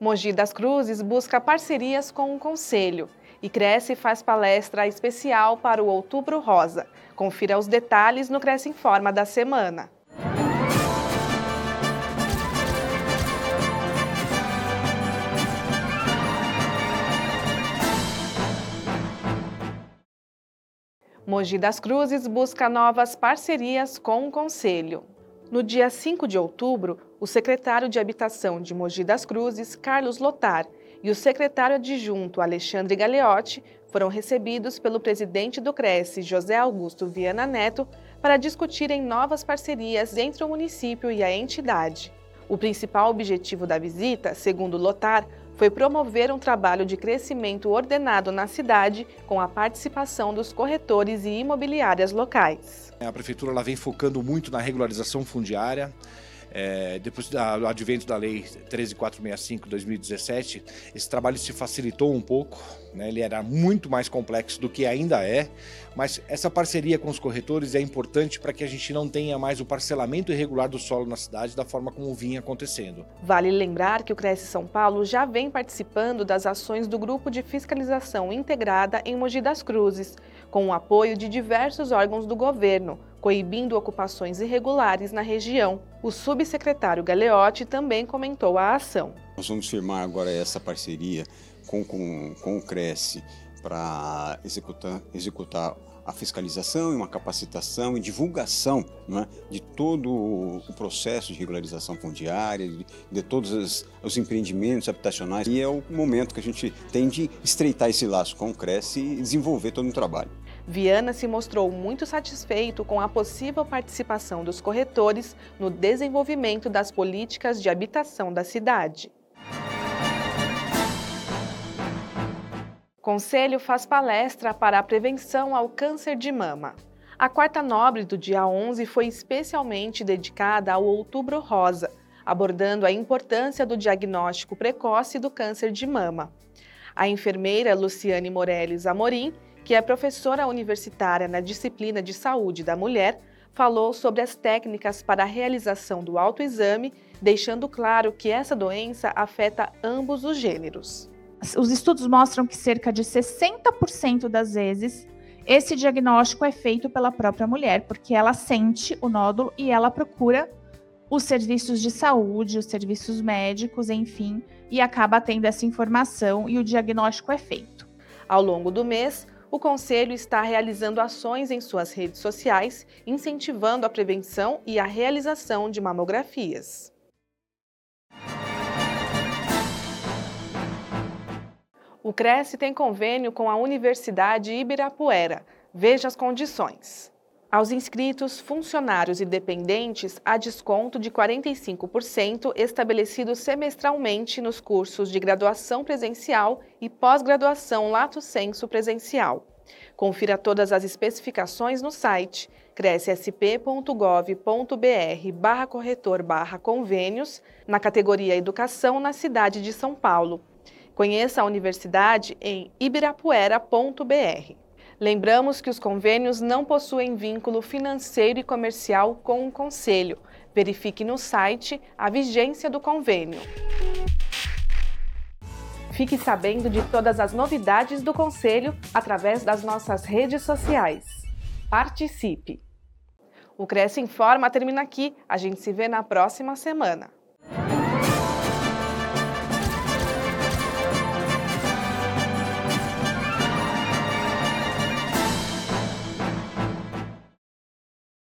Mogi das Cruzes busca parcerias com o Conselho e Cresce faz palestra especial para o Outubro Rosa. Confira os detalhes no Cresce Informa da semana. Mogi das Cruzes busca novas parcerias com o Conselho. No dia 5 de outubro, o secretário de Habitação de Mogi das Cruzes, Carlos Lotar, e o secretário adjunto Alexandre Galeotti foram recebidos pelo presidente do Cresce, José Augusto Viana Neto, para discutirem novas parcerias entre o município e a entidade. O principal objetivo da visita, segundo Lotar, foi promover um trabalho de crescimento ordenado na cidade com a participação dos corretores e imobiliárias locais. A prefeitura ela vem focando muito na regularização fundiária, é, depois do advento da Lei 13465-2017, esse trabalho se facilitou um pouco, né? ele era muito mais complexo do que ainda é, mas essa parceria com os corretores é importante para que a gente não tenha mais o parcelamento irregular do solo na cidade da forma como vinha acontecendo. Vale lembrar que o Cresce São Paulo já vem participando das ações do Grupo de Fiscalização Integrada em Mogi das Cruzes, com o apoio de diversos órgãos do governo, coibindo ocupações irregulares na região. O subsecretário Galeotti também comentou a ação. Nós vamos firmar agora essa parceria com, com, com o Cresce para executar, executar a fiscalização e uma capacitação e divulgação é, de todo o processo de regularização fundiária, de, de todos os, os, empreendimentos habitacionais. E é o momento que a gente tem de estreitar esse laço com o Cresce e desenvolver todo um trabalho. Viana se mostrou muito satisfeito com a possível participação dos corretores no desenvolvimento das políticas de habitação da cidade. Conselho faz palestra para a prevenção ao câncer de mama. A quarta nobre do dia 11 foi especialmente dedicada ao Outubro Rosa, abordando a importância do diagnóstico precoce do câncer de mama. A enfermeira Luciane Morelles Amorim que é professora universitária na disciplina de saúde da mulher, falou sobre as técnicas para a realização do autoexame, deixando claro que essa doença afeta ambos os gêneros. Os estudos mostram que cerca de 60% das vezes esse diagnóstico é feito pela própria mulher, porque ela sente o nódulo e ela procura os serviços de saúde, os serviços médicos, enfim, e acaba tendo essa informação e o diagnóstico é feito. Ao longo do mês, o Conselho está realizando ações em suas redes sociais, incentivando a prevenção e a realização de mamografias. O Cresce tem convênio com a Universidade Ibirapuera. Veja as condições. Aos inscritos, funcionários e dependentes, há desconto de 45% estabelecido semestralmente nos cursos de graduação presencial e pós-graduação lato sensu presencial. Confira todas as especificações no site crescsp.gov.br barra corretor barra convênios, na categoria Educação na cidade de São Paulo. Conheça a universidade em ibirapuera.br. Lembramos que os convênios não possuem vínculo financeiro e comercial com o Conselho. Verifique no site a vigência do convênio. Fique sabendo de todas as novidades do Conselho através das nossas redes sociais. Participe! O Cresce Informa termina aqui. A gente se vê na próxima semana.